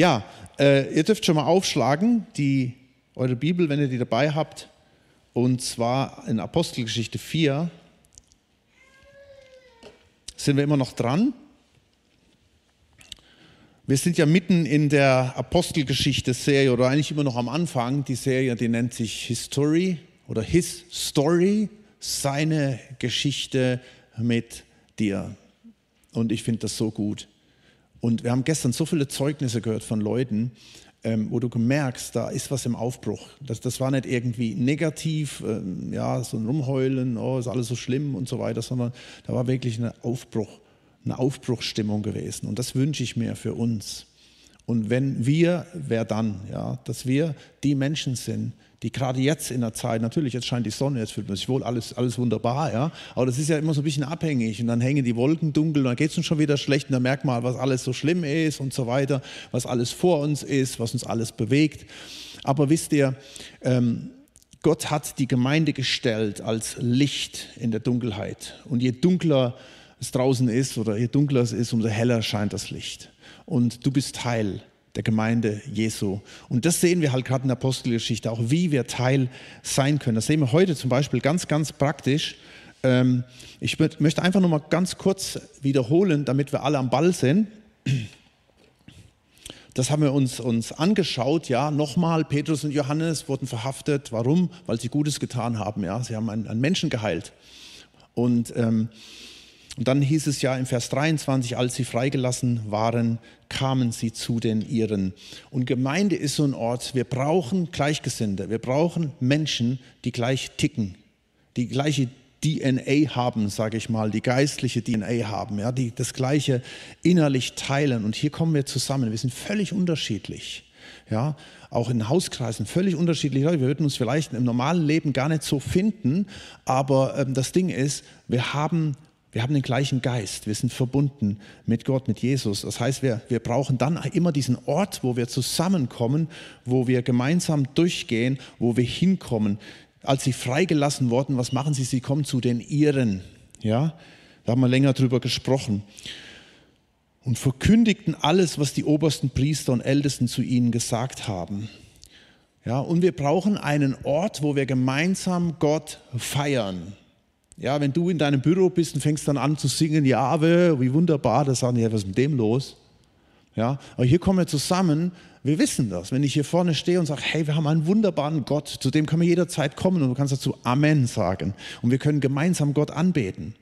Ja, äh, ihr dürft schon mal aufschlagen, die, eure Bibel, wenn ihr die dabei habt. Und zwar in Apostelgeschichte 4 sind wir immer noch dran. Wir sind ja mitten in der Apostelgeschichte-Serie oder eigentlich immer noch am Anfang. Die Serie, die nennt sich History oder His Story, seine Geschichte mit dir. Und ich finde das so gut. Und wir haben gestern so viele Zeugnisse gehört von Leuten, ähm, wo du merkst, da ist was im Aufbruch. Das, das war nicht irgendwie negativ, ähm, ja, so ein Rumheulen, oh, ist alles so schlimm und so weiter, sondern da war wirklich ein Aufbruch, eine Aufbruchsstimmung gewesen. Und das wünsche ich mir für uns. Und wenn wir, wer dann, ja, dass wir die Menschen sind, die gerade jetzt in der Zeit, natürlich, jetzt scheint die Sonne, jetzt fühlt man sich wohl, alles, alles wunderbar, ja, aber das ist ja immer so ein bisschen abhängig und dann hängen die Wolken dunkel und dann geht es uns schon wieder schlecht und dann merkt man, was alles so schlimm ist und so weiter, was alles vor uns ist, was uns alles bewegt. Aber wisst ihr, ähm, Gott hat die Gemeinde gestellt als Licht in der Dunkelheit und je dunkler es draußen ist oder je dunkler es ist, umso heller scheint das Licht. Und du bist Teil der Gemeinde Jesu. Und das sehen wir halt gerade in der Apostelgeschichte, auch wie wir Teil sein können. Das sehen wir heute zum Beispiel ganz, ganz praktisch. Ähm, ich möchte einfach nur mal ganz kurz wiederholen, damit wir alle am Ball sind. Das haben wir uns, uns angeschaut, ja, nochmal, Petrus und Johannes wurden verhaftet. Warum? Weil sie Gutes getan haben, ja. Sie haben einen, einen Menschen geheilt. Und ähm, und dann hieß es ja im Vers 23, als sie freigelassen waren, kamen sie zu den Ihren. Und Gemeinde ist so ein Ort, wir brauchen Gleichgesinnte, wir brauchen Menschen, die gleich ticken, die gleiche DNA haben, sage ich mal, die geistliche DNA haben, ja, die das Gleiche innerlich teilen. Und hier kommen wir zusammen. Wir sind völlig unterschiedlich. Ja, auch in Hauskreisen völlig unterschiedliche Leute. Wir würden uns vielleicht im normalen Leben gar nicht so finden, aber ähm, das Ding ist, wir haben wir haben den gleichen Geist, wir sind verbunden mit Gott, mit Jesus. Das heißt, wir, wir brauchen dann immer diesen Ort, wo wir zusammenkommen, wo wir gemeinsam durchgehen, wo wir hinkommen. Als sie freigelassen wurden, was machen sie? Sie kommen zu den Ihren. Ja, da haben wir länger drüber gesprochen. Und verkündigten alles, was die obersten Priester und Ältesten zu ihnen gesagt haben. Ja, und wir brauchen einen Ort, wo wir gemeinsam Gott feiern. Ja, wenn du in deinem Büro bist und fängst dann an zu singen, Jahwe, wie wunderbar, da sagen die, ja, was ist mit dem los? Ja, aber hier kommen wir zusammen, wir wissen das. Wenn ich hier vorne stehe und sage, hey, wir haben einen wunderbaren Gott, zu dem können wir jederzeit kommen und du kannst dazu Amen sagen. Und wir können gemeinsam Gott anbeten.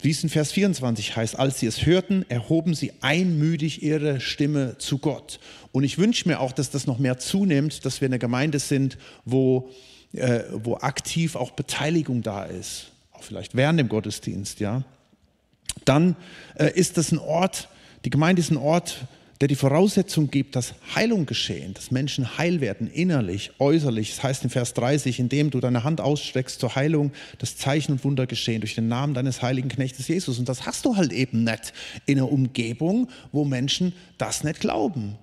Wie es in Vers 24 heißt, als sie es hörten, erhoben sie einmütig ihre Stimme zu Gott. Und ich wünsche mir auch, dass das noch mehr zunimmt, dass wir eine Gemeinde sind, wo äh, wo aktiv auch Beteiligung da ist, auch vielleicht während dem Gottesdienst, ja, dann äh, ist das ein Ort, die Gemeinde ist ein Ort, der die Voraussetzung gibt, dass Heilung geschehen, dass Menschen heil werden, innerlich, äußerlich. Das heißt in Vers 30, indem du deine Hand ausstreckst zur Heilung, das Zeichen und Wunder geschehen durch den Namen deines heiligen Knechtes Jesus. Und das hast du halt eben nicht in einer Umgebung, wo Menschen das nicht glauben.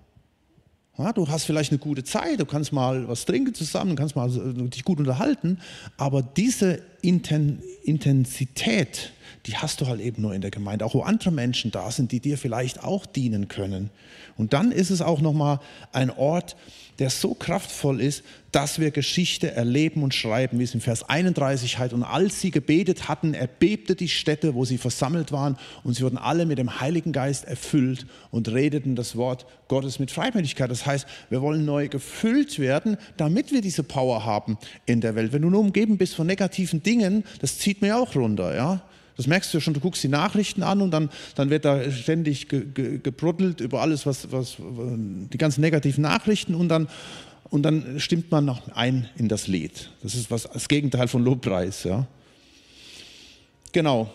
Ja, du hast vielleicht eine gute Zeit, du kannst mal was trinken zusammen, kannst mal dich gut unterhalten, aber diese Intensität, die hast du halt eben nur in der Gemeinde, auch wo andere Menschen da sind, die dir vielleicht auch dienen können. Und dann ist es auch nochmal ein Ort, der so kraftvoll ist, dass wir Geschichte erleben und schreiben, wie es im Vers 31 heißt. Und als sie gebetet hatten, erbebte die Stätte, wo sie versammelt waren, und sie wurden alle mit dem Heiligen Geist erfüllt und redeten das Wort Gottes mit Freimütigkeit. Das heißt, wir wollen neu gefüllt werden, damit wir diese Power haben in der Welt. Wenn du nur umgeben bist von negativen Dingen, das zieht mir auch runter, ja. Das merkst du ja schon, du guckst die Nachrichten an und dann, dann wird da ständig ge, ge, gebruddelt über alles, was, was, die ganzen negativen Nachrichten und dann, und dann stimmt man noch ein in das Lied. Das ist was, das Gegenteil von Lobpreis. Ja. Genau.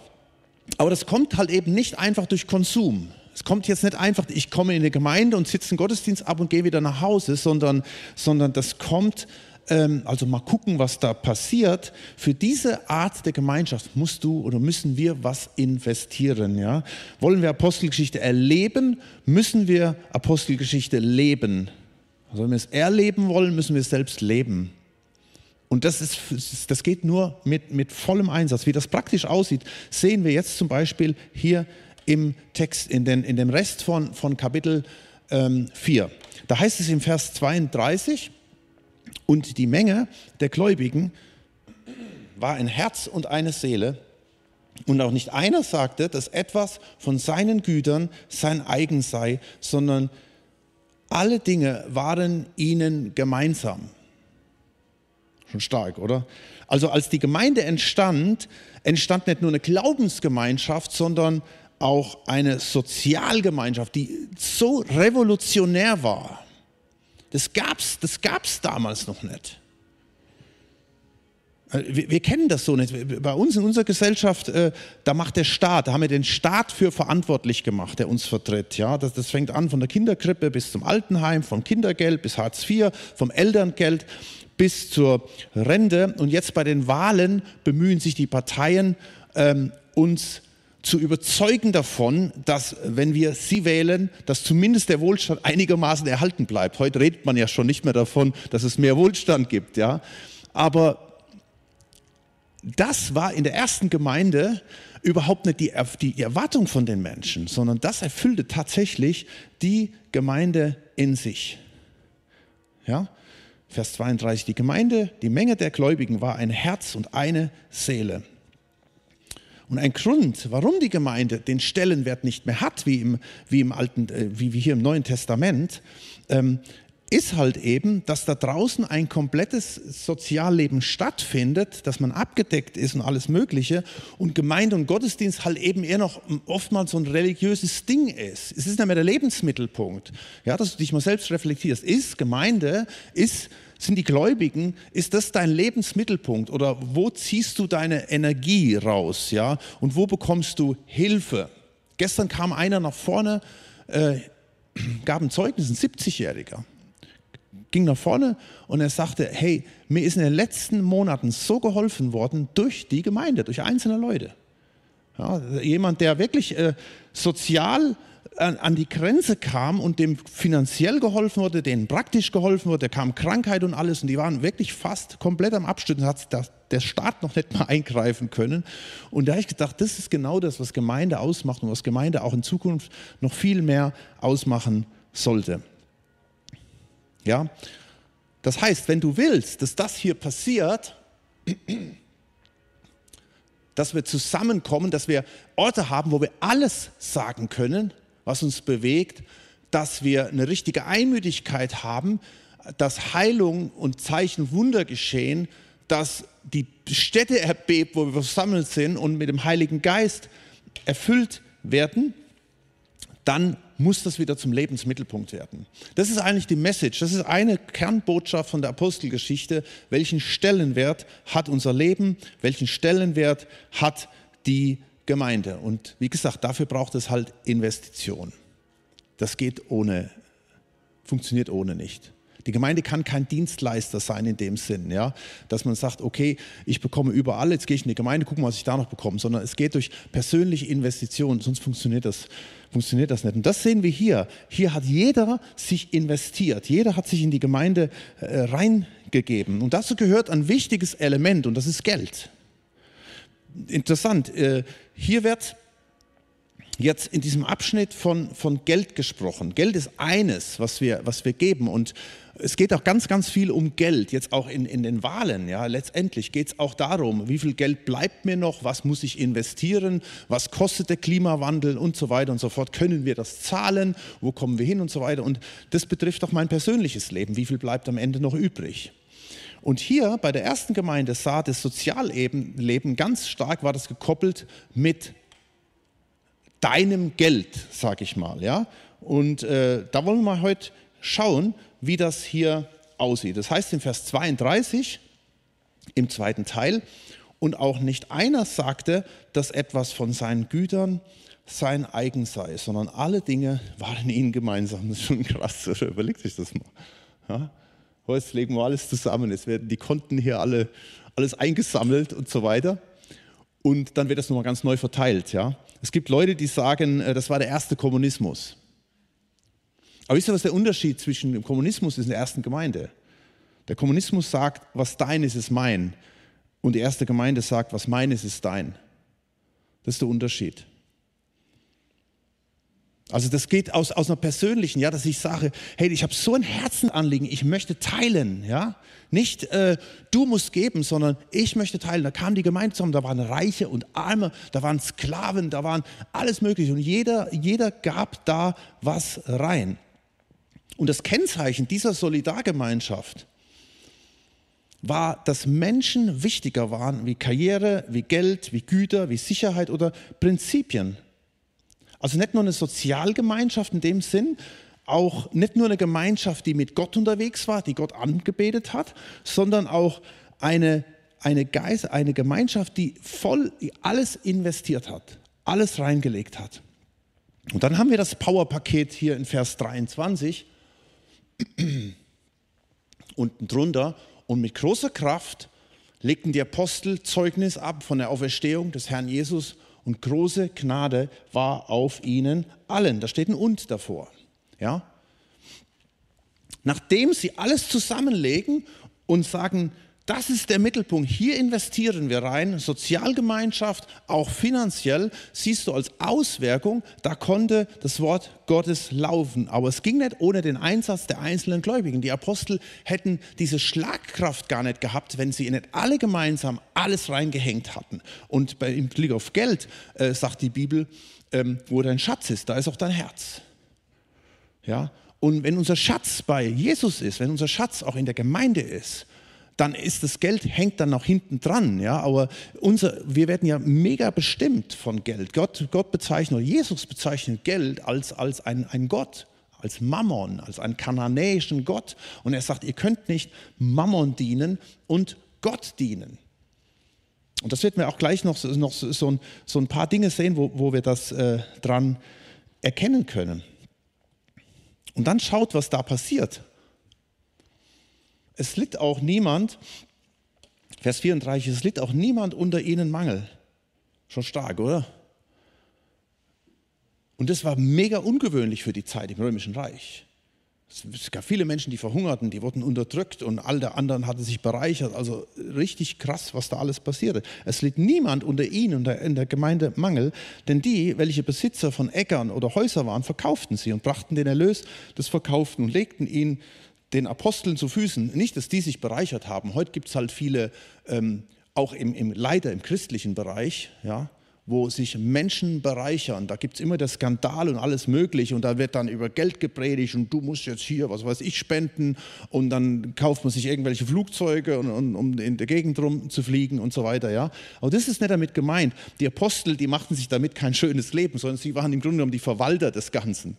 Aber das kommt halt eben nicht einfach durch Konsum. Es kommt jetzt nicht einfach, ich komme in eine Gemeinde und sitze einen Gottesdienst ab und gehe wieder nach Hause, sondern, sondern das kommt ähm, also mal gucken, was da passiert. Für diese Art der Gemeinschaft musst du oder müssen wir was investieren. Ja? Wollen wir Apostelgeschichte erleben, müssen wir Apostelgeschichte leben. Also wenn wir es erleben wollen, müssen wir es selbst leben. Und das, ist, das geht nur mit, mit vollem Einsatz. Wie das praktisch aussieht, sehen wir jetzt zum Beispiel hier im Text, in, den, in dem Rest von, von Kapitel ähm, 4. Da heißt es im Vers 32, und die Menge der Gläubigen war ein Herz und eine Seele. Und auch nicht einer sagte, dass etwas von seinen Gütern sein eigen sei, sondern alle Dinge waren ihnen gemeinsam. Schon stark, oder? Also als die Gemeinde entstand, entstand nicht nur eine Glaubensgemeinschaft, sondern auch eine Sozialgemeinschaft, die so revolutionär war. Das gab es das gab's damals noch nicht. Äh, wir, wir, kennen das so nicht. Bei uns in unserer Gesellschaft, äh, da macht der Staat, da haben wir den Staat für verantwortlich gemacht, der uns vertritt. Ja, das, das fängt an von der Kinderkrippe bis zum Altenheim, vom Kindergeld bis Hartz IV, vom Elterngeld bis zur Rente. Und jetzt bei den Wahlen bemühen sich die Parteien, ähm, uns zu überzeugen davon, dass wenn wir sie wählen, dass zumindest der Wohlstand einigermaßen erhalten bleibt. Heute redet man ja schon nicht mehr davon, dass es mehr Wohlstand gibt, ja. Aber das war in der ersten Gemeinde überhaupt nicht die, die Erwartung von den Menschen, sondern das erfüllte tatsächlich die Gemeinde in sich. Ja? Vers 32, die Gemeinde, die Menge der Gläubigen war ein Herz und eine Seele. Und ein Grund, warum die Gemeinde den Stellenwert nicht mehr hat, wie, im, wie, im Alten, äh, wie, wie hier im Neuen Testament, ähm, ist halt eben, dass da draußen ein komplettes Sozialleben stattfindet, dass man abgedeckt ist und alles Mögliche und Gemeinde und Gottesdienst halt eben eher noch oftmals so ein religiöses Ding ist. Es ist nicht mehr der Lebensmittelpunkt. Ja, dass du dich mal selbst reflektierst. Ist Gemeinde, ist sind die Gläubigen, ist das dein Lebensmittelpunkt oder wo ziehst du deine Energie raus, ja? Und wo bekommst du Hilfe? Gestern kam einer nach vorne, äh, gab ein Zeugnis, ein 70-Jähriger, ging nach vorne und er sagte, hey, mir ist in den letzten Monaten so geholfen worden durch die Gemeinde, durch einzelne Leute. Ja, jemand, der wirklich äh, sozial an, die Grenze kam und dem finanziell geholfen wurde, denen praktisch geholfen wurde, kam Krankheit und alles und die waren wirklich fast komplett am Abstürzen, hat der Staat noch nicht mal eingreifen können. Und da habe ich gedacht, das ist genau das, was Gemeinde ausmacht und was Gemeinde auch in Zukunft noch viel mehr ausmachen sollte. Ja, das heißt, wenn du willst, dass das hier passiert, dass wir zusammenkommen, dass wir Orte haben, wo wir alles sagen können, was uns bewegt, dass wir eine richtige Einmütigkeit haben, dass Heilung und Zeichen Wunder geschehen, dass die Städte erbebt, wo wir versammelt sind und mit dem Heiligen Geist erfüllt werden, dann muss das wieder zum Lebensmittelpunkt werden. Das ist eigentlich die Message, das ist eine Kernbotschaft von der Apostelgeschichte. Welchen Stellenwert hat unser Leben? Welchen Stellenwert hat die Gemeinde? Und wie gesagt, dafür braucht es halt Investition. Das geht ohne, funktioniert ohne nicht. Die Gemeinde kann kein Dienstleister sein in dem Sinn, ja, dass man sagt, okay, ich bekomme überall, jetzt gehe ich in die Gemeinde, gucke mal, was ich da noch bekomme, sondern es geht durch persönliche Investitionen, sonst funktioniert das, funktioniert das nicht. Und das sehen wir hier. Hier hat jeder sich investiert, jeder hat sich in die Gemeinde äh, reingegeben. Und dazu gehört ein wichtiges Element und das ist Geld. Interessant, äh, hier wird jetzt in diesem Abschnitt von, von Geld gesprochen. Geld ist eines, was wir, was wir geben. Und es geht auch ganz, ganz viel um Geld, jetzt auch in, in den Wahlen. Ja, letztendlich geht es auch darum, wie viel Geld bleibt mir noch, was muss ich investieren, was kostet der Klimawandel und so weiter und so fort. Können wir das zahlen, wo kommen wir hin und so weiter. Und das betrifft auch mein persönliches Leben, wie viel bleibt am Ende noch übrig. Und hier bei der ersten Gemeinde sah das Sozialleben ganz stark, war das gekoppelt mit deinem Geld, sage ich mal. Ja? Und äh, da wollen wir mal heute schauen, wie das hier aussieht. Das heißt in Vers 32 im zweiten Teil, und auch nicht einer sagte, dass etwas von seinen Gütern sein eigen sei, sondern alle Dinge waren ihnen gemeinsam. Das ist schon krass, überlegt sich das mal. Ja? Heute legen wir alles zusammen, es werden die Konten hier alle, alles eingesammelt und so weiter. Und dann wird das nochmal ganz neu verteilt. Ja? Es gibt Leute, die sagen, äh, das war der erste Kommunismus. Aber wisst ihr, was der Unterschied zwischen dem Kommunismus ist und der ersten Gemeinde? Der Kommunismus sagt, was dein ist, ist mein. Und die erste Gemeinde sagt, was mein ist, ist dein. Das ist der Unterschied. Also das geht aus, aus einer persönlichen, ja, dass ich sage, hey, ich habe so ein Herzenanliegen, ich möchte teilen, ja. Nicht äh, du musst geben, sondern ich möchte teilen. Da kam die Gemeinde zusammen, da waren Reiche und Arme, da waren Sklaven, da waren alles Mögliche und jeder, jeder gab da was rein. Und das Kennzeichen dieser Solidargemeinschaft war, dass Menschen wichtiger waren wie Karriere, wie Geld, wie Güter, wie Sicherheit oder Prinzipien. Also nicht nur eine Sozialgemeinschaft in dem Sinn, auch nicht nur eine Gemeinschaft, die mit Gott unterwegs war, die Gott angebetet hat, sondern auch eine, eine, Geist, eine Gemeinschaft, die voll alles investiert hat, alles reingelegt hat. Und dann haben wir das Powerpaket hier in Vers 23 unten drunter. Und mit großer Kraft legten die Apostel Zeugnis ab von der Auferstehung des Herrn Jesus und große Gnade war auf ihnen allen. Da steht ein Und davor. Ja? Nachdem sie alles zusammenlegen und sagen, das ist der Mittelpunkt. Hier investieren wir rein, Sozialgemeinschaft, auch finanziell. Siehst du als Auswirkung, da konnte das Wort Gottes laufen. Aber es ging nicht ohne den Einsatz der einzelnen Gläubigen. Die Apostel hätten diese Schlagkraft gar nicht gehabt, wenn sie nicht alle gemeinsam alles reingehängt hatten. Und bei, im Blick auf Geld äh, sagt die Bibel, ähm, wo dein Schatz ist, da ist auch dein Herz. Ja? Und wenn unser Schatz bei Jesus ist, wenn unser Schatz auch in der Gemeinde ist, dann ist das Geld hängt dann noch hinten dran. Ja, aber unser, wir werden ja mega bestimmt von Geld. Gott, Gott bezeichnet, oder Jesus bezeichnet Geld als, als ein, ein Gott, als Mammon, als einen kananäischen Gott. Und er sagt, ihr könnt nicht Mammon dienen und Gott dienen. Und das wird mir auch gleich noch, noch so, ein, so ein paar Dinge sehen, wo, wo wir das äh, dran erkennen können. Und dann schaut, was da passiert. Es litt auch niemand, Vers 34, es litt auch niemand unter ihnen Mangel. Schon stark, oder? Und das war mega ungewöhnlich für die Zeit im Römischen Reich. Es gab viele Menschen, die verhungerten, die wurden unterdrückt und all der anderen hatte sich bereichert. Also richtig krass, was da alles passierte. Es litt niemand unter ihnen und in der Gemeinde Mangel, denn die, welche Besitzer von Äckern oder Häusern waren, verkauften sie und brachten den Erlös des Verkauften und legten ihn den Aposteln zu Füßen. Nicht, dass die sich bereichert haben. Heute gibt es halt viele, ähm, auch im, im, leider im christlichen Bereich, ja, wo sich Menschen bereichern. Da gibt es immer das Skandal und alles Mögliche und da wird dann über Geld gepredigt und du musst jetzt hier, was weiß ich, spenden und dann kauft man sich irgendwelche Flugzeuge, um, um in der Gegend rum zu fliegen und so weiter. Ja? Aber das ist nicht damit gemeint. Die Apostel, die machten sich damit kein schönes Leben, sondern sie waren im Grunde genommen die Verwalter des Ganzen.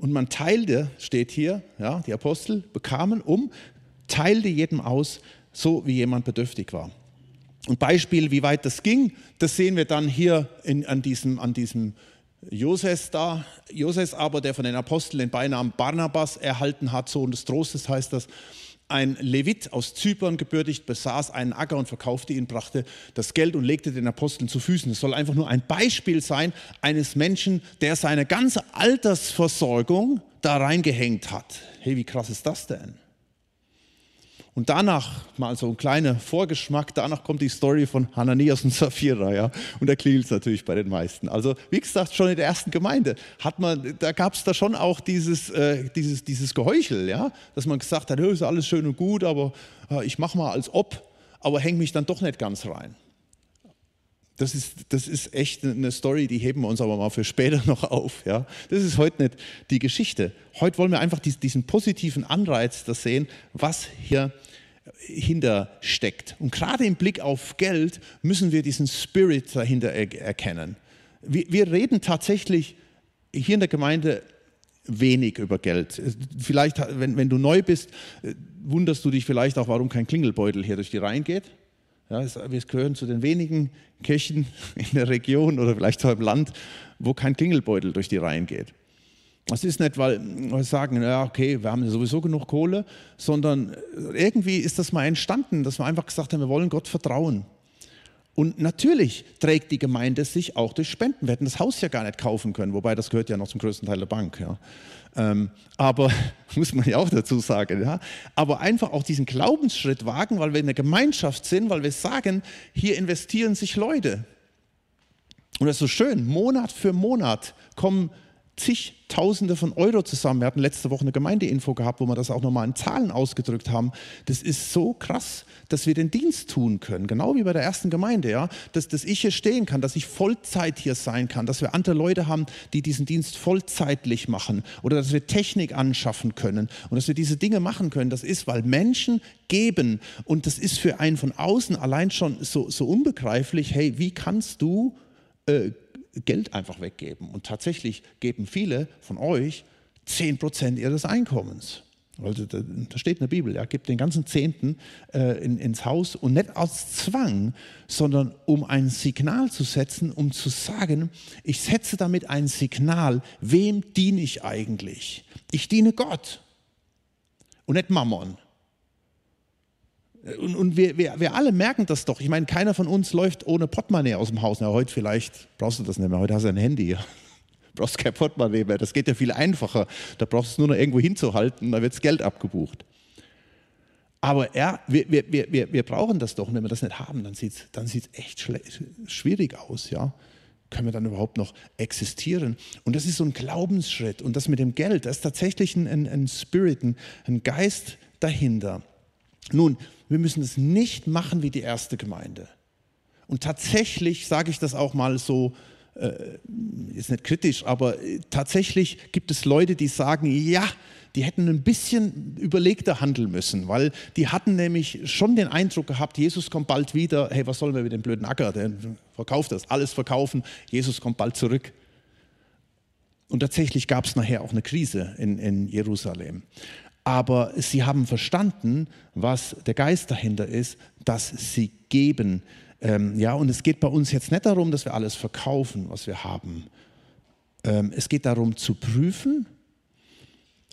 Und man teilte, steht hier, ja, die Apostel bekamen um, teilte jedem aus, so wie jemand bedürftig war. Und Beispiel, wie weit das ging, das sehen wir dann hier in, an diesem, an diesem Joses da. Joses aber, der von den Aposteln den Beinamen Barnabas erhalten hat, Sohn des Trostes heißt das, ein Levit aus Zypern gebürtigt, besaß einen Acker und verkaufte ihn, brachte das Geld und legte den Aposteln zu Füßen. Es soll einfach nur ein Beispiel sein eines Menschen, der seine ganze Altersversorgung da reingehängt hat. Hey, wie krass ist das denn? Und danach, mal so ein kleiner Vorgeschmack, danach kommt die Story von Hananias und Sapphira, ja. Und da klingelt es natürlich bei den meisten. Also, wie gesagt, schon in der ersten Gemeinde hat man, da gab es da schon auch dieses, äh, dieses, dieses Geheuchel, ja. Dass man gesagt hat, ist alles schön und gut, aber äh, ich mache mal als ob, aber hänge mich dann doch nicht ganz rein. Das ist, das ist echt eine Story, die heben wir uns aber mal für später noch auf. Ja? Das ist heute nicht die Geschichte. Heute wollen wir einfach diesen positiven Anreiz das sehen, was hier hinter steckt. Und gerade im Blick auf Geld müssen wir diesen Spirit dahinter erkennen. Wir, wir reden tatsächlich hier in der Gemeinde wenig über Geld. Vielleicht, wenn, wenn du neu bist, wunderst du dich vielleicht auch, warum kein Klingelbeutel hier durch die Reihen geht. Ja, wir gehören zu den wenigen Kirchen in der Region oder vielleicht auch im Land, wo kein Klingelbeutel durch die Reihen geht. Das ist nicht, weil wir sagen, ja, okay, wir haben sowieso genug Kohle, sondern irgendwie ist das mal entstanden, dass wir einfach gesagt haben, wir wollen Gott vertrauen. Und natürlich trägt die Gemeinde sich auch durch Spenden. Wir hätten das Haus ja gar nicht kaufen können, wobei das gehört ja noch zum größten Teil der Bank. Ja. Ähm, aber muss man ja auch dazu sagen. Ja. Aber einfach auch diesen Glaubensschritt wagen, weil wir in der Gemeinschaft sind, weil wir sagen, hier investieren sich Leute. Und das ist so schön, Monat für Monat kommen zigtausende von Euro zusammen. Wir hatten letzte Woche eine Gemeindeinfo gehabt, wo wir das auch nochmal in Zahlen ausgedrückt haben. Das ist so krass, dass wir den Dienst tun können, genau wie bei der ersten Gemeinde, ja, dass, dass ich hier stehen kann, dass ich Vollzeit hier sein kann, dass wir andere Leute haben, die diesen Dienst vollzeitlich machen oder dass wir Technik anschaffen können und dass wir diese Dinge machen können. Das ist, weil Menschen geben und das ist für einen von außen allein schon so, so unbegreiflich. Hey, wie kannst du äh, Geld einfach weggeben. Und tatsächlich geben viele von euch 10% ihres Einkommens. Also da, steht in der Bibel, ja, gibt den ganzen Zehnten äh, in, ins Haus und nicht aus Zwang, sondern um ein Signal zu setzen, um zu sagen, ich setze damit ein Signal, wem diene ich eigentlich? Ich diene Gott und nicht Mammon. Und, und wir, wir, wir, alle merken das doch. Ich meine, keiner von uns läuft ohne Portemonnaie aus dem Haus. Na, heute vielleicht brauchst du das nicht mehr. Heute hast du ein Handy. Du brauchst kein Portemonnaie mehr. Das geht ja viel einfacher. Da brauchst du es nur noch irgendwo hinzuhalten, da wird das Geld abgebucht. Aber ja, wir, wir, wir, wir brauchen das doch. Und wenn wir das nicht haben, dann sieht es dann sieht's echt schwierig aus. Ja? Können wir dann überhaupt noch existieren? Und das ist so ein Glaubensschritt. Und das mit dem Geld, da ist tatsächlich ein, ein, ein Spirit, ein, ein Geist dahinter. Nun, wir müssen es nicht machen wie die erste Gemeinde. Und tatsächlich sage ich das auch mal so, äh, ist nicht kritisch, aber äh, tatsächlich gibt es Leute, die sagen, ja, die hätten ein bisschen überlegter handeln müssen, weil die hatten nämlich schon den Eindruck gehabt, Jesus kommt bald wieder, hey, was sollen wir mit dem blöden Acker, der verkauft das, alles verkaufen, Jesus kommt bald zurück. Und tatsächlich gab es nachher auch eine Krise in, in Jerusalem aber sie haben verstanden, was der Geist dahinter ist, dass sie geben. Ähm, ja, und es geht bei uns jetzt nicht darum, dass wir alles verkaufen, was wir haben. Ähm, es geht darum zu prüfen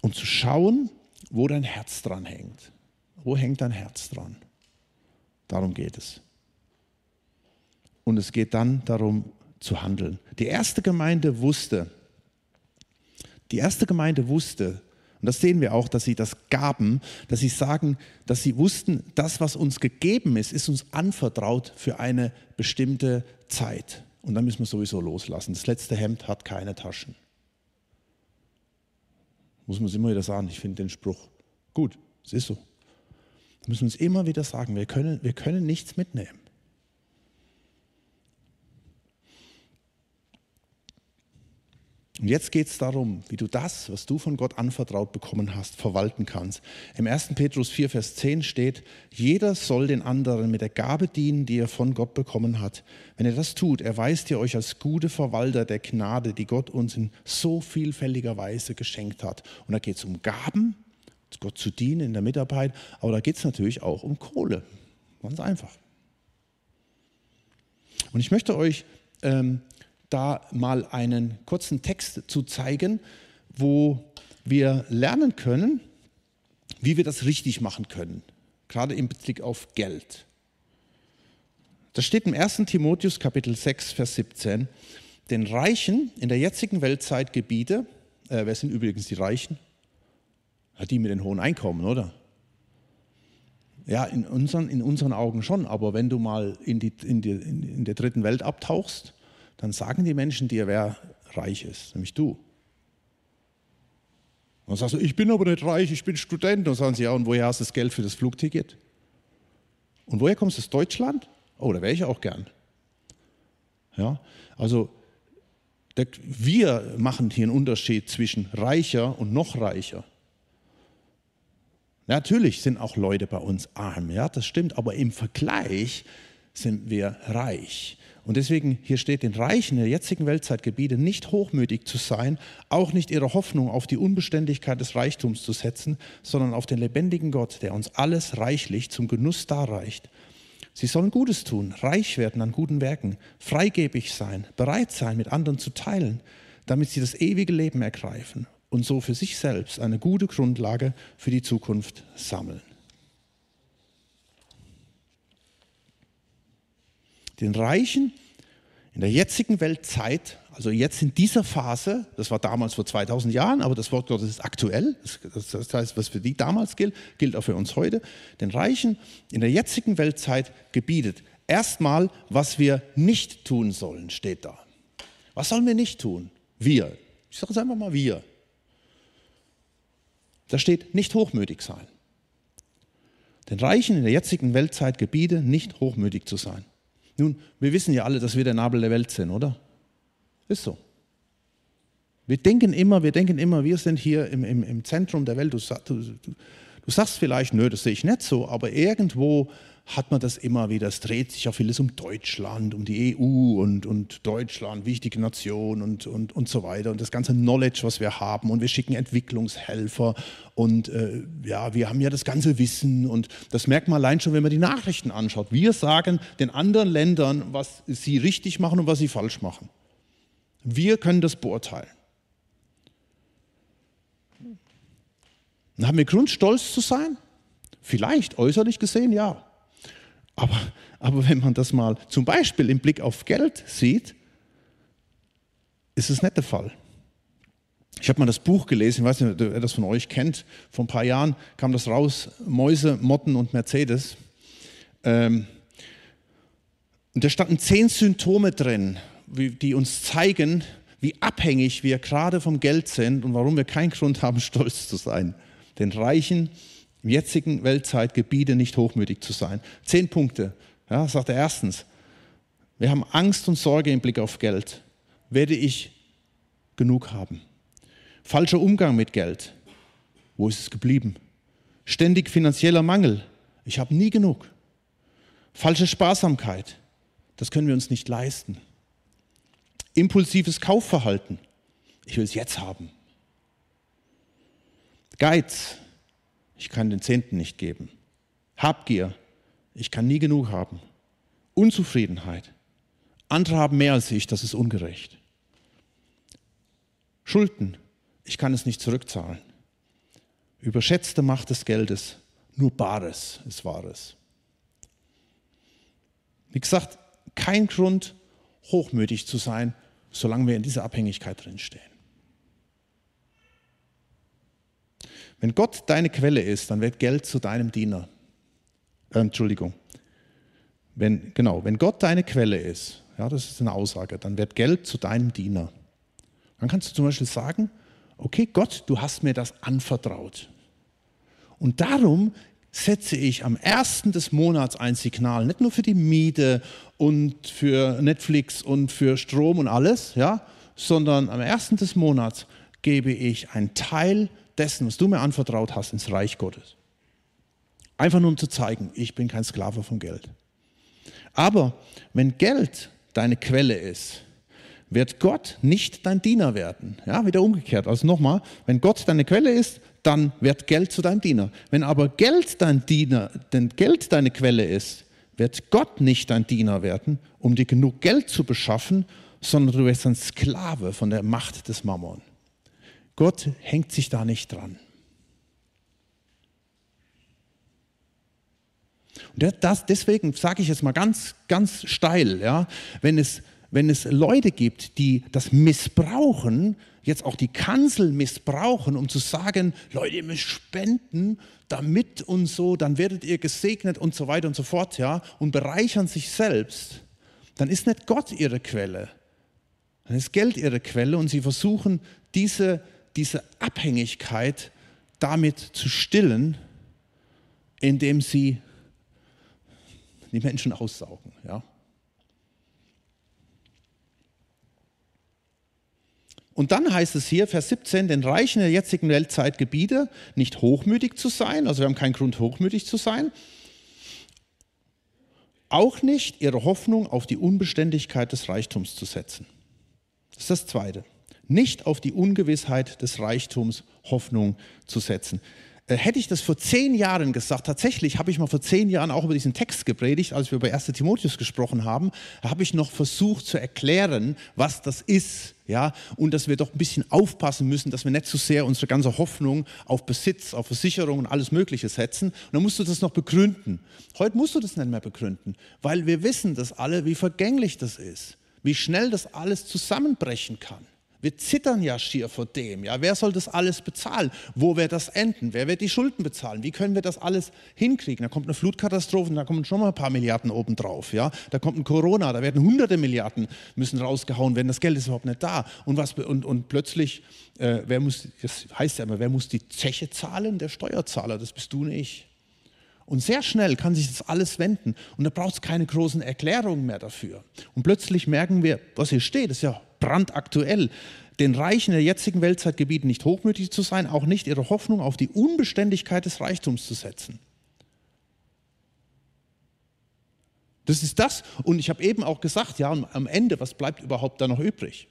und zu schauen, wo dein Herz dran hängt. Wo hängt dein Herz dran? Darum geht es. Und es geht dann darum zu handeln. Die erste Gemeinde wusste, die erste Gemeinde wusste, und das sehen wir auch, dass sie das gaben, dass sie sagen, dass sie wussten, das, was uns gegeben ist, ist uns anvertraut für eine bestimmte Zeit. Und dann müssen wir sowieso loslassen. Das letzte Hemd hat keine Taschen. Muss man es immer wieder sagen. Ich finde den Spruch gut. Es ist so. Da müssen wir uns immer wieder sagen, wir können, wir können nichts mitnehmen. Und jetzt geht es darum, wie du das, was du von Gott anvertraut bekommen hast, verwalten kannst. Im 1. Petrus 4, Vers 10 steht, jeder soll den anderen mit der Gabe dienen, die er von Gott bekommen hat. Wenn ihr das tut, erweist ihr euch als gute Verwalter der Gnade, die Gott uns in so vielfältiger Weise geschenkt hat. Und da geht es um Gaben, Gott zu dienen in der Mitarbeit, aber da geht es natürlich auch um Kohle. Ganz einfach. Und ich möchte euch ähm, da mal einen kurzen Text zu zeigen, wo wir lernen können, wie wir das richtig machen können, gerade im Blick auf Geld. Das steht im 1. Timotheus Kapitel 6, Vers 17. Den Reichen in der jetzigen Weltzeit Gebiete, äh, wer sind übrigens die Reichen? Ja, die mit den hohen Einkommen, oder? Ja, in unseren, in unseren Augen schon, aber wenn du mal in, die, in, die, in der dritten Welt abtauchst, dann sagen die Menschen dir, wer reich ist, nämlich du. Und sagst du, ich bin aber nicht reich, ich bin Student. Und sagen sie, ja, und woher hast du das Geld für das Flugticket? Und woher kommst du aus Deutschland? Oh, da wäre ich auch gern. Ja, also wir machen hier einen Unterschied zwischen reicher und noch reicher. Natürlich sind auch Leute bei uns arm, ja, das stimmt, aber im Vergleich sind wir reich. Und deswegen, hier steht den Reichen der jetzigen Weltzeitgebiete nicht hochmütig zu sein, auch nicht ihre Hoffnung auf die Unbeständigkeit des Reichtums zu setzen, sondern auf den lebendigen Gott, der uns alles reichlich zum Genuss darreicht. Sie sollen Gutes tun, reich werden an guten Werken, freigebig sein, bereit sein, mit anderen zu teilen, damit sie das ewige Leben ergreifen und so für sich selbst eine gute Grundlage für die Zukunft sammeln. Den Reichen in der jetzigen Weltzeit, also jetzt in dieser Phase, das war damals vor 2000 Jahren, aber das Wort Gottes ist aktuell, das heißt, was für die damals gilt, gilt auch für uns heute, den Reichen in der jetzigen Weltzeit gebietet. Erstmal, was wir nicht tun sollen, steht da. Was sollen wir nicht tun? Wir. Ich sage es einfach mal wir. Da steht, nicht hochmütig sein. Den Reichen in der jetzigen Weltzeit gebiete, nicht hochmütig zu sein. Nun, wir wissen ja alle, dass wir der Nabel der Welt sind, oder? Ist so. Wir denken immer, wir denken immer, wir sind hier im, im, im Zentrum der Welt. Du, du, du sagst vielleicht, nö, das sehe ich nicht so, aber irgendwo hat man das immer wieder. Es dreht sich ja vieles um Deutschland, um die EU und, und Deutschland, wichtige Nation und, und, und so weiter. Und das ganze Knowledge, was wir haben. Und wir schicken Entwicklungshelfer. Und äh, ja, wir haben ja das ganze Wissen. Und das merkt man allein schon, wenn man die Nachrichten anschaut. Wir sagen den anderen Ländern, was sie richtig machen und was sie falsch machen. Wir können das beurteilen. Dann haben wir Grund, stolz zu sein? Vielleicht äußerlich gesehen, ja. Aber, aber wenn man das mal zum Beispiel im Blick auf Geld sieht, ist es nicht der Fall. Ich habe mal das Buch gelesen, ich weiß nicht, wer das von euch kennt. Vor ein paar Jahren kam das raus: Mäuse, Motten und Mercedes. Ähm, und da standen zehn Symptome drin, die uns zeigen, wie abhängig wir gerade vom Geld sind und warum wir keinen Grund haben, stolz zu sein. Den Reichen im jetzigen Weltzeitgebiete nicht hochmütig zu sein. Zehn Punkte. Ja, sagt er erstens, wir haben Angst und Sorge im Blick auf Geld. Werde ich genug haben? Falscher Umgang mit Geld. Wo ist es geblieben? Ständig finanzieller Mangel. Ich habe nie genug. Falsche Sparsamkeit. Das können wir uns nicht leisten. Impulsives Kaufverhalten. Ich will es jetzt haben. Geiz ich kann den Zehnten nicht geben. Habgier, ich kann nie genug haben. Unzufriedenheit, andere haben mehr als ich, das ist ungerecht. Schulden, ich kann es nicht zurückzahlen. Überschätzte Macht des Geldes, nur Bares ist Wahres. Wie gesagt, kein Grund, hochmütig zu sein, solange wir in dieser Abhängigkeit drinstehen. Wenn Gott deine Quelle ist, dann wird Geld zu deinem Diener. Äh, Entschuldigung. Wenn, genau, wenn Gott deine Quelle ist, ja, das ist eine Aussage, dann wird Geld zu deinem Diener. Dann kannst du zum Beispiel sagen, okay Gott, du hast mir das anvertraut. Und darum setze ich am ersten des Monats ein Signal, nicht nur für die Miete und für Netflix und für Strom und alles, ja, sondern am ersten des Monats gebe ich einen Teil dessen, was du mir anvertraut hast, ins Reich Gottes. Einfach nur um zu zeigen, ich bin kein Sklave von Geld. Aber wenn Geld deine Quelle ist, wird Gott nicht dein Diener werden. Ja, wieder umgekehrt. Also nochmal, wenn Gott deine Quelle ist, dann wird Geld zu deinem Diener. Wenn aber Geld dein Diener, denn Geld deine Quelle ist, wird Gott nicht dein Diener werden, um dir genug Geld zu beschaffen, sondern du wirst ein Sklave von der Macht des Mammon. Gott hängt sich da nicht dran. Und das, deswegen sage ich jetzt mal ganz, ganz steil, ja, wenn, es, wenn es Leute gibt, die das missbrauchen, jetzt auch die Kanzel missbrauchen, um zu sagen, Leute, ihr müsst spenden, damit und so, dann werdet ihr gesegnet und so weiter und so fort, ja, und bereichern sich selbst, dann ist nicht Gott ihre Quelle, dann ist Geld ihre Quelle und sie versuchen, diese diese Abhängigkeit damit zu stillen, indem sie die Menschen aussaugen. Ja? Und dann heißt es hier, Vers 17, den Reichen der jetzigen Weltzeit gebiete, nicht hochmütig zu sein, also wir haben keinen Grund, hochmütig zu sein, auch nicht ihre Hoffnung auf die Unbeständigkeit des Reichtums zu setzen. Das ist das Zweite nicht auf die Ungewissheit des Reichtums Hoffnung zu setzen. Äh, hätte ich das vor zehn Jahren gesagt, tatsächlich habe ich mal vor zehn Jahren auch über diesen Text gepredigt, als wir über 1 Timotheus gesprochen haben, habe ich noch versucht zu erklären, was das ist, ja, und dass wir doch ein bisschen aufpassen müssen, dass wir nicht zu so sehr unsere ganze Hoffnung auf Besitz, auf Versicherung und alles Mögliche setzen. Und dann musst du das noch begründen. Heute musst du das nicht mehr begründen, weil wir wissen das alle, wie vergänglich das ist, wie schnell das alles zusammenbrechen kann. Wir zittern ja schier vor dem. Ja, wer soll das alles bezahlen? Wo wird das enden? Wer wird die Schulden bezahlen? Wie können wir das alles hinkriegen? Da kommt eine Flutkatastrophe da kommen schon mal ein paar Milliarden obendrauf. Ja, da kommt ein Corona, da werden hunderte Milliarden müssen rausgehauen werden. Das Geld ist überhaupt nicht da. Und was und, und plötzlich, äh, wer muss? Das heißt ja immer, wer muss die Zeche zahlen? Der Steuerzahler. Das bist du nicht. Und sehr schnell kann sich das alles wenden. Und da braucht es keine großen Erklärungen mehr dafür. Und plötzlich merken wir, was hier steht, ist ja brandaktuell. Den Reichen der jetzigen Weltzeit gebieten, nicht hochmütig zu sein, auch nicht ihre Hoffnung auf die Unbeständigkeit des Reichtums zu setzen. Das ist das. Und ich habe eben auch gesagt, ja, am Ende, was bleibt überhaupt da noch übrig?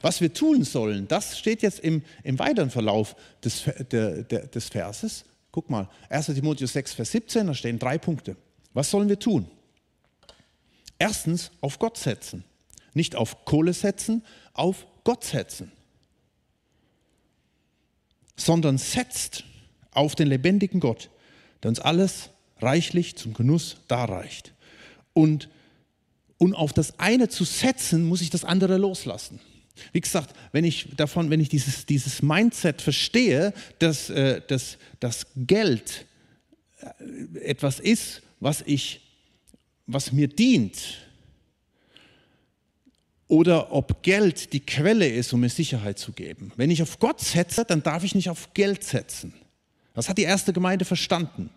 Was wir tun sollen, das steht jetzt im, im weiteren Verlauf des, der, der, des Verses. Guck mal, 1 Timotheus 6, Vers 17, da stehen drei Punkte. Was sollen wir tun? Erstens, auf Gott setzen. Nicht auf Kohle setzen, auf Gott setzen. Sondern setzt auf den lebendigen Gott, der uns alles reichlich zum Genuss darreicht. Und, und auf das eine zu setzen, muss ich das andere loslassen. Wie gesagt, wenn ich davon, wenn ich dieses, dieses Mindset verstehe, dass, äh, dass das Geld äh, etwas ist, was ich, was mir dient, oder ob Geld die Quelle ist, um mir Sicherheit zu geben. Wenn ich auf Gott setze, dann darf ich nicht auf Geld setzen. Das hat die erste Gemeinde verstanden.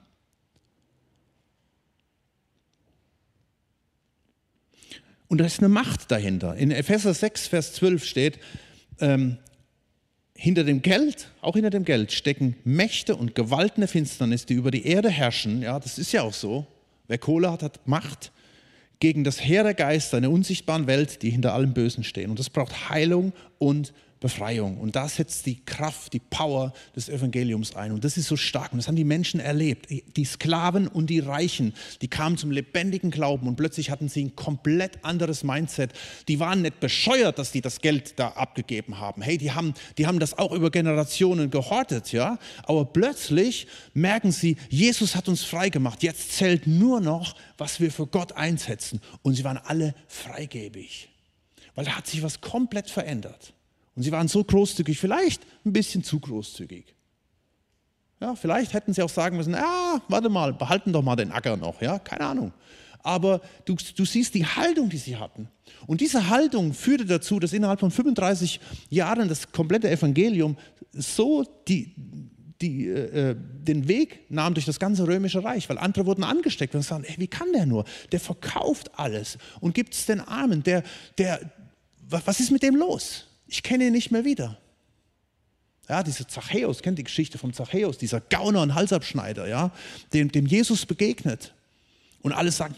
Und da ist eine Macht dahinter. In Epheser 6, Vers 12 steht, ähm, hinter dem Geld, auch hinter dem Geld, stecken Mächte und Gewalten der Finsternis, die über die Erde herrschen. Ja, das ist ja auch so. Wer Kohle hat, hat Macht gegen das Heer der Geister in der unsichtbaren Welt, die hinter allem Bösen stehen. Und das braucht Heilung und Befreiung. Und da setzt die Kraft, die Power des Evangeliums ein. Und das ist so stark. Und das haben die Menschen erlebt. Die Sklaven und die Reichen, die kamen zum lebendigen Glauben und plötzlich hatten sie ein komplett anderes Mindset. Die waren nicht bescheuert, dass die das Geld da abgegeben haben. Hey, die haben, die haben das auch über Generationen gehortet, ja. Aber plötzlich merken sie, Jesus hat uns frei gemacht. Jetzt zählt nur noch, was wir für Gott einsetzen. Und sie waren alle freigebig. Weil da hat sich was komplett verändert. Und sie waren so großzügig, vielleicht ein bisschen zu großzügig. Ja, vielleicht hätten sie auch sagen müssen, ja, warte mal, behalten doch mal den Acker noch, ja, keine Ahnung. Aber du, du siehst die Haltung, die sie hatten. Und diese Haltung führte dazu, dass innerhalb von 35 Jahren das komplette Evangelium so die, die, äh, den Weg nahm durch das ganze römische Reich, weil andere wurden angesteckt und sagten, ey, wie kann der nur? Der verkauft alles und gibt es den Armen. Der, der, was ist mit dem los? Ich kenne ihn nicht mehr wieder. Ja, dieser Zachäus, kennt die Geschichte von Zachäus, dieser Gauner und Halsabschneider, ja, dem, dem Jesus begegnet. Und alle sagen,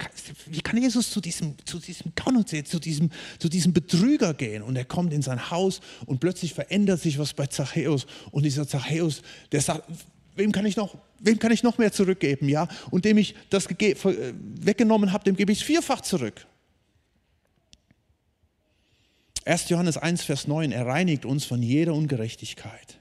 wie kann Jesus zu diesem, zu diesem Gauner, zu diesem, zu diesem Betrüger gehen? Und er kommt in sein Haus und plötzlich verändert sich was bei Zachäus. Und dieser Zachäus, der sagt, wem kann ich noch, wem kann ich noch mehr zurückgeben? Ja? Und dem ich das weggenommen habe, dem gebe ich es vierfach zurück. 1. Johannes 1, Vers 9, er reinigt uns von jeder Ungerechtigkeit.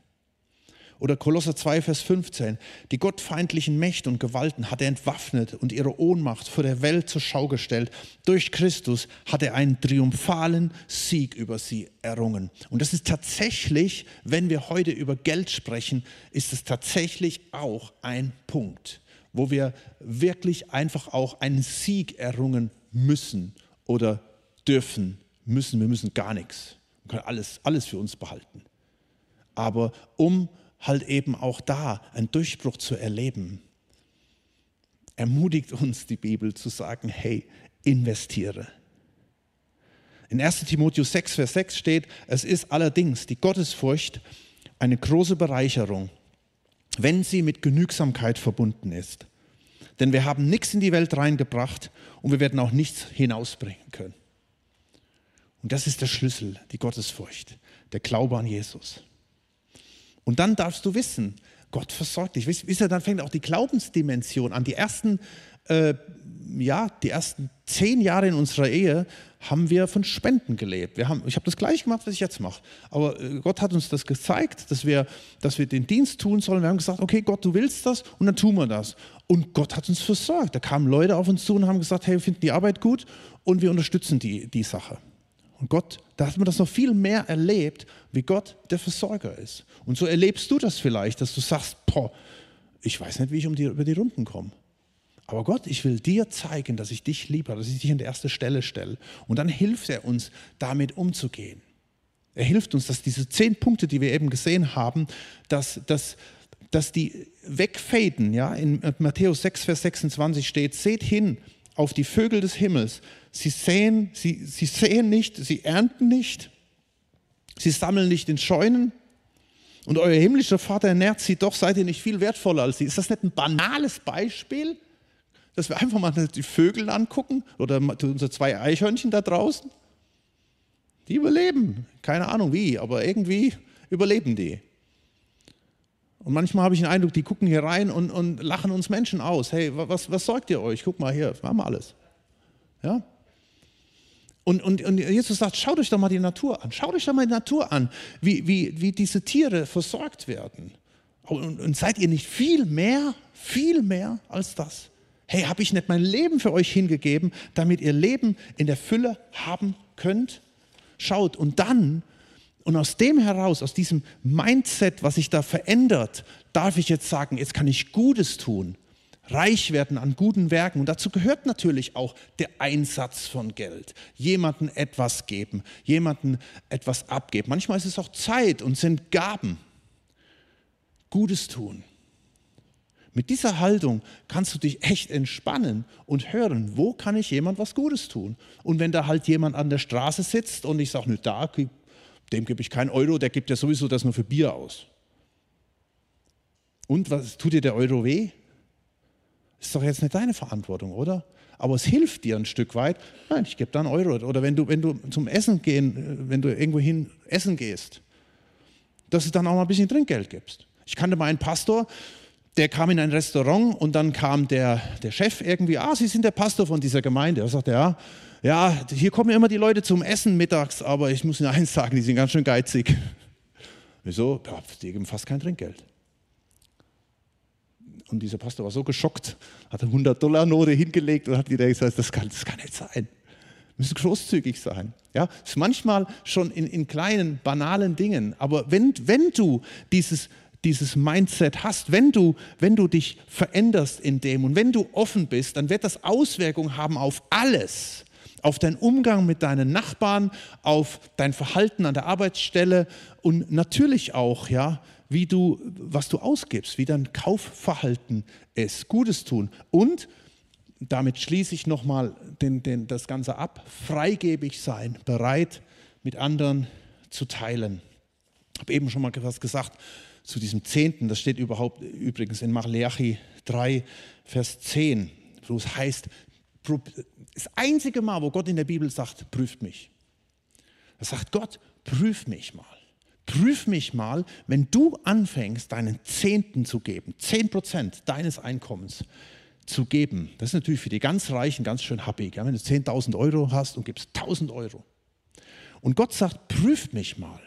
Oder Kolosser 2, Vers 15, die gottfeindlichen Mächte und Gewalten hat er entwaffnet und ihre Ohnmacht vor der Welt zur Schau gestellt. Durch Christus hat er einen triumphalen Sieg über sie errungen. Und das ist tatsächlich, wenn wir heute über Geld sprechen, ist es tatsächlich auch ein Punkt, wo wir wirklich einfach auch einen Sieg errungen müssen oder dürfen müssen, wir müssen gar nichts. Wir können alles, alles für uns behalten. Aber um halt eben auch da einen Durchbruch zu erleben, ermutigt uns die Bibel zu sagen, hey, investiere. In 1 Timotheus 6, Vers 6 steht, es ist allerdings die Gottesfurcht eine große Bereicherung, wenn sie mit Genügsamkeit verbunden ist. Denn wir haben nichts in die Welt reingebracht und wir werden auch nichts hinausbringen können. Und das ist der Schlüssel, die Gottesfurcht, der Glaube an Jesus. Und dann darfst du wissen, Gott versorgt dich. Wisst ihr, dann fängt auch die Glaubensdimension an. Die ersten, äh, ja, die ersten zehn Jahre in unserer Ehe haben wir von Spenden gelebt. Wir haben, ich habe das gleich gemacht, was ich jetzt mache. Aber äh, Gott hat uns das gezeigt, dass wir, dass wir den Dienst tun sollen. Wir haben gesagt, okay, Gott, du willst das und dann tun wir das. Und Gott hat uns versorgt. Da kamen Leute auf uns zu und haben gesagt, hey, wir finden die Arbeit gut und wir unterstützen die, die Sache. Und Gott, da hat man das noch viel mehr erlebt, wie Gott der Versorger ist. Und so erlebst du das vielleicht, dass du sagst, boah, ich weiß nicht, wie ich um die, über die Runden komme. Aber Gott, ich will dir zeigen, dass ich dich liebe, dass ich dich an die erste Stelle stelle. Und dann hilft er uns, damit umzugehen. Er hilft uns, dass diese zehn Punkte, die wir eben gesehen haben, dass, dass, dass die wegfaden. Ja? In Matthäus 6, Vers 26 steht, seht hin auf die Vögel des Himmels. Sie sehen, sie, sie sehen nicht, sie ernten nicht, sie sammeln nicht in Scheunen. Und euer himmlischer Vater ernährt sie, doch seid ihr nicht viel wertvoller als sie. Ist das nicht ein banales Beispiel, dass wir einfach mal die Vögel angucken oder unsere zwei Eichhörnchen da draußen? Die überleben. Keine Ahnung wie, aber irgendwie überleben die. Und manchmal habe ich den Eindruck, die gucken hier rein und, und lachen uns Menschen aus. Hey, was, was sorgt ihr euch? Guck mal hier, wir haben alles. Ja? Und, und, und Jesus sagt, schaut euch doch mal die Natur an. Schaut euch doch mal die Natur an, wie, wie, wie diese Tiere versorgt werden. Und, und seid ihr nicht viel mehr, viel mehr als das? Hey, habe ich nicht mein Leben für euch hingegeben, damit ihr Leben in der Fülle haben könnt? Schaut, und dann und aus dem heraus, aus diesem Mindset, was sich da verändert, darf ich jetzt sagen, jetzt kann ich Gutes tun, reich werden an guten Werken. Und dazu gehört natürlich auch der Einsatz von Geld. Jemanden etwas geben, jemanden etwas abgeben. Manchmal ist es auch Zeit und sind Gaben. Gutes tun. Mit dieser Haltung kannst du dich echt entspannen und hören, wo kann ich jemand was Gutes tun? Und wenn da halt jemand an der Straße sitzt und ich sage, ne, da dem gebe ich keinen Euro, der gibt ja sowieso das nur für Bier aus. Und was tut dir der Euro weh? Ist doch jetzt nicht deine Verantwortung, oder? Aber es hilft dir ein Stück weit. Nein, ich gebe da einen Euro. Oder wenn du, wenn du zum Essen gehen, wenn du irgendwo hin essen gehst, dass du dann auch mal ein bisschen Trinkgeld gibst. Ich kannte mal einen Pastor, der kam in ein Restaurant und dann kam der, der Chef irgendwie, ah, Sie sind der Pastor von dieser Gemeinde. Er sagte, ja, ja, hier kommen immer die Leute zum Essen mittags, aber ich muss Ihnen eins sagen, die sind ganz schön geizig. Wieso? Ja, die geben fast kein Trinkgeld. Und dieser Pastor war so geschockt, hat eine 100-Dollar-Note hingelegt und hat wieder gesagt, das kann, das kann nicht sein. Wir müssen großzügig sein. Ja, das ist manchmal schon in, in kleinen, banalen Dingen. Aber wenn, wenn du dieses, dieses Mindset hast, wenn du, wenn du dich veränderst in dem und wenn du offen bist, dann wird das Auswirkungen haben auf alles auf deinen Umgang mit deinen Nachbarn, auf dein Verhalten an der Arbeitsstelle und natürlich auch, ja, wie du, was du ausgibst, wie dein Kaufverhalten ist, Gutes tun. Und damit schließe ich nochmal den, den, das Ganze ab, freigebig sein, bereit mit anderen zu teilen. Ich habe eben schon mal was gesagt zu diesem Zehnten, das steht überhaupt übrigens in Malachi 3, Vers 10, wo es heißt, das einzige Mal, wo Gott in der Bibel sagt, prüft mich. Da sagt Gott, prüf mich mal. Prüf mich mal, wenn du anfängst, deinen Zehnten zu geben, zehn Prozent deines Einkommens zu geben. Das ist natürlich für die ganz Reichen ganz schön happig. Ja? Wenn du 10.000 Euro hast und gibst 1.000 Euro. Und Gott sagt, prüft mich mal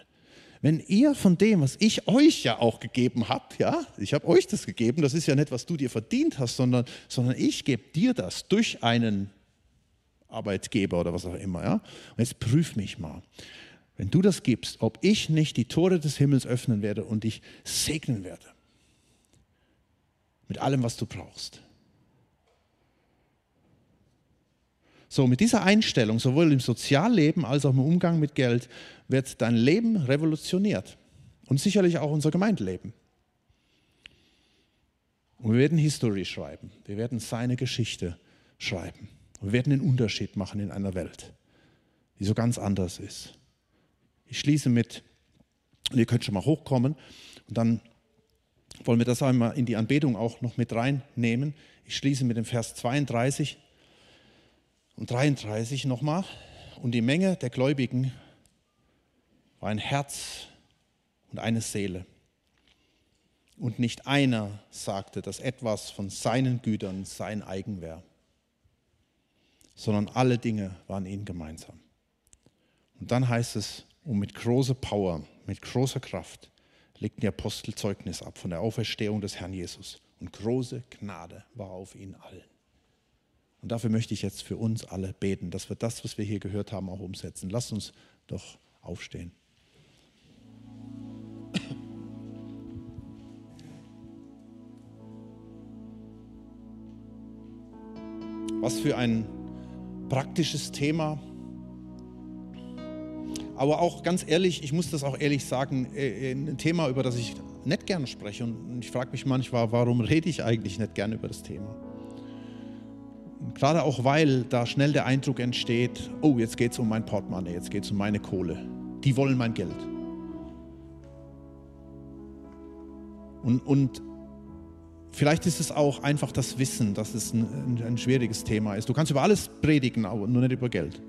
wenn ihr von dem, was ich euch ja auch gegeben habe, ja, ich habe euch das gegeben, das ist ja nicht, was du dir verdient hast, sondern, sondern ich gebe dir das durch einen Arbeitgeber oder was auch immer, ja. Und jetzt prüf mich mal. Wenn du das gibst, ob ich nicht die Tore des Himmels öffnen werde und dich segnen werde. Mit allem, was du brauchst. So, mit dieser Einstellung, sowohl im Sozialleben als auch im Umgang mit Geld, wird dein Leben revolutioniert. Und sicherlich auch unser Gemeindeleben. Und wir werden History schreiben. Wir werden seine Geschichte schreiben. Und wir werden den Unterschied machen in einer Welt, die so ganz anders ist. Ich schließe mit, und ihr könnt schon mal hochkommen, und dann wollen wir das einmal in die Anbetung auch noch mit reinnehmen. Ich schließe mit dem Vers 32 und 33 nochmal. Und die Menge der Gläubigen war ein Herz und eine Seele. Und nicht einer sagte, dass etwas von seinen Gütern sein eigen wäre, sondern alle Dinge waren ihnen gemeinsam. Und dann heißt es, und mit großer Power, mit großer Kraft legten die Apostel Zeugnis ab von der Auferstehung des Herrn Jesus. Und große Gnade war auf ihnen allen. Und dafür möchte ich jetzt für uns alle beten, dass wir das, was wir hier gehört haben, auch umsetzen. Lasst uns doch aufstehen. Was für ein praktisches Thema. Aber auch ganz ehrlich, ich muss das auch ehrlich sagen, äh, ein Thema, über das ich nicht gerne spreche. Und ich frage mich manchmal, warum rede ich eigentlich nicht gerne über das Thema? Gerade auch, weil da schnell der Eindruck entsteht, oh, jetzt geht es um mein Portemonnaie, jetzt geht es um meine Kohle. Die wollen mein Geld. Und, und vielleicht ist es auch einfach das Wissen, dass es ein, ein, schwieriges Thema ist. Du kannst über alles predigen, aber nur nicht über Geld.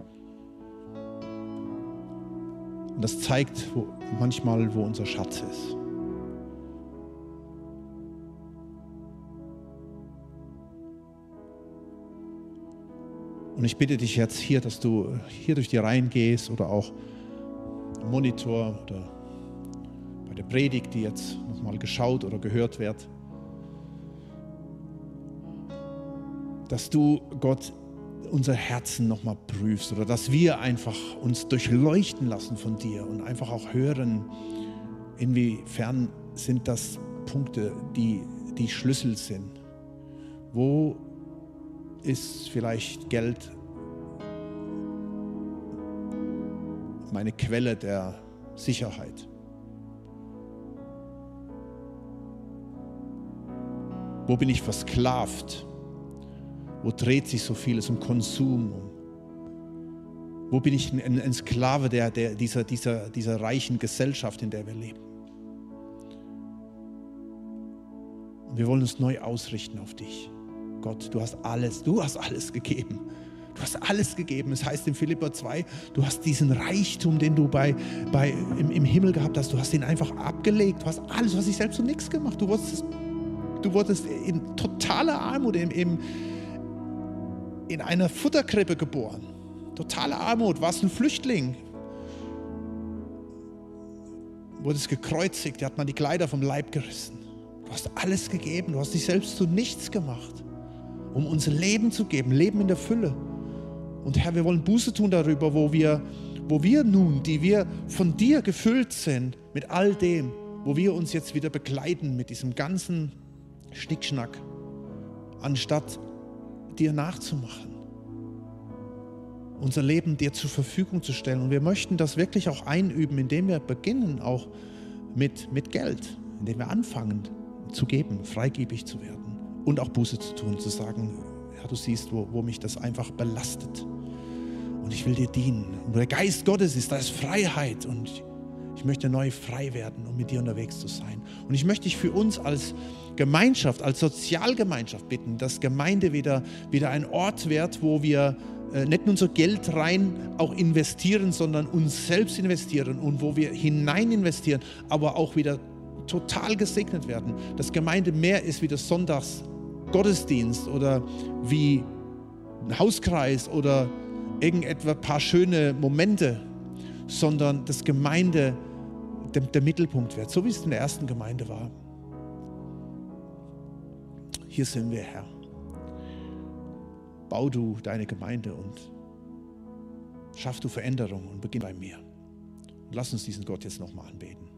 Und das zeigt wo, manchmal, wo unser Schatz ist. Und ich bitte dich jetzt hier, dass du hier durch die Reihen gehst oder auch am Monitor oder bei der Predigt, die jetzt nochmal geschaut oder gehört wird, dass du Gott unser Herzen nochmal prüfst oder dass wir einfach uns durchleuchten lassen von dir und einfach auch hören, inwiefern sind das Punkte, die, die Schlüssel sind. Wo ist vielleicht Geld meine Quelle der Sicherheit? Wo bin ich versklavt? Wo dreht sich so vieles um Konsum? Wo bin ich ein, ein Sklave der, der, dieser, dieser, dieser reichen Gesellschaft, in der wir leben? Und wir wollen uns neu ausrichten auf dich. Gott, du hast alles, du hast alles gegeben. Du hast alles gegeben. Es heißt in Philippa 2, du hast diesen Reichtum, den du bei, bei, im, im Himmel gehabt hast, du hast ihn einfach abgelegt. Du hast alles, du hast dich selbst so nichts gemacht. Du wurdest, du wurdest in totaler Armut, im, im, in einer Futterkrippe geboren. Totale Armut, warst ein Flüchtling. Wurdest gekreuzigt, dir hat man die Kleider vom Leib gerissen. Du hast alles gegeben, du hast dich selbst zu nichts gemacht um uns Leben zu geben, Leben in der Fülle. Und Herr, wir wollen Buße tun darüber, wo wir, wo wir nun, die wir von dir gefüllt sind, mit all dem, wo wir uns jetzt wieder begleiten mit diesem ganzen Schnickschnack, anstatt dir nachzumachen, unser Leben dir zur Verfügung zu stellen. Und wir möchten das wirklich auch einüben, indem wir beginnen, auch mit, mit Geld, indem wir anfangen zu geben, freigebig zu werden und auch Buße zu tun, zu sagen, ja, du siehst, wo, wo mich das einfach belastet. Und ich will dir dienen. Und der Geist Gottes ist, da ist Freiheit. Und ich möchte neu frei werden, um mit dir unterwegs zu sein. Und ich möchte dich für uns als Gemeinschaft, als Sozialgemeinschaft bitten, dass Gemeinde wieder, wieder ein Ort wird, wo wir äh, nicht nur unser Geld rein auch investieren, sondern uns selbst investieren und wo wir hinein investieren, aber auch wieder total gesegnet werden. Dass Gemeinde mehr ist wie das Sonntags Gottesdienst oder wie ein Hauskreis oder irgendetwa ein paar schöne Momente, sondern dass Gemeinde der, der Mittelpunkt wird, so wie es in der ersten Gemeinde war. Hier sind wir, Herr. Bau du deine Gemeinde und schaff du Veränderung und beginn bei mir. Und lass uns diesen Gott jetzt nochmal anbeten.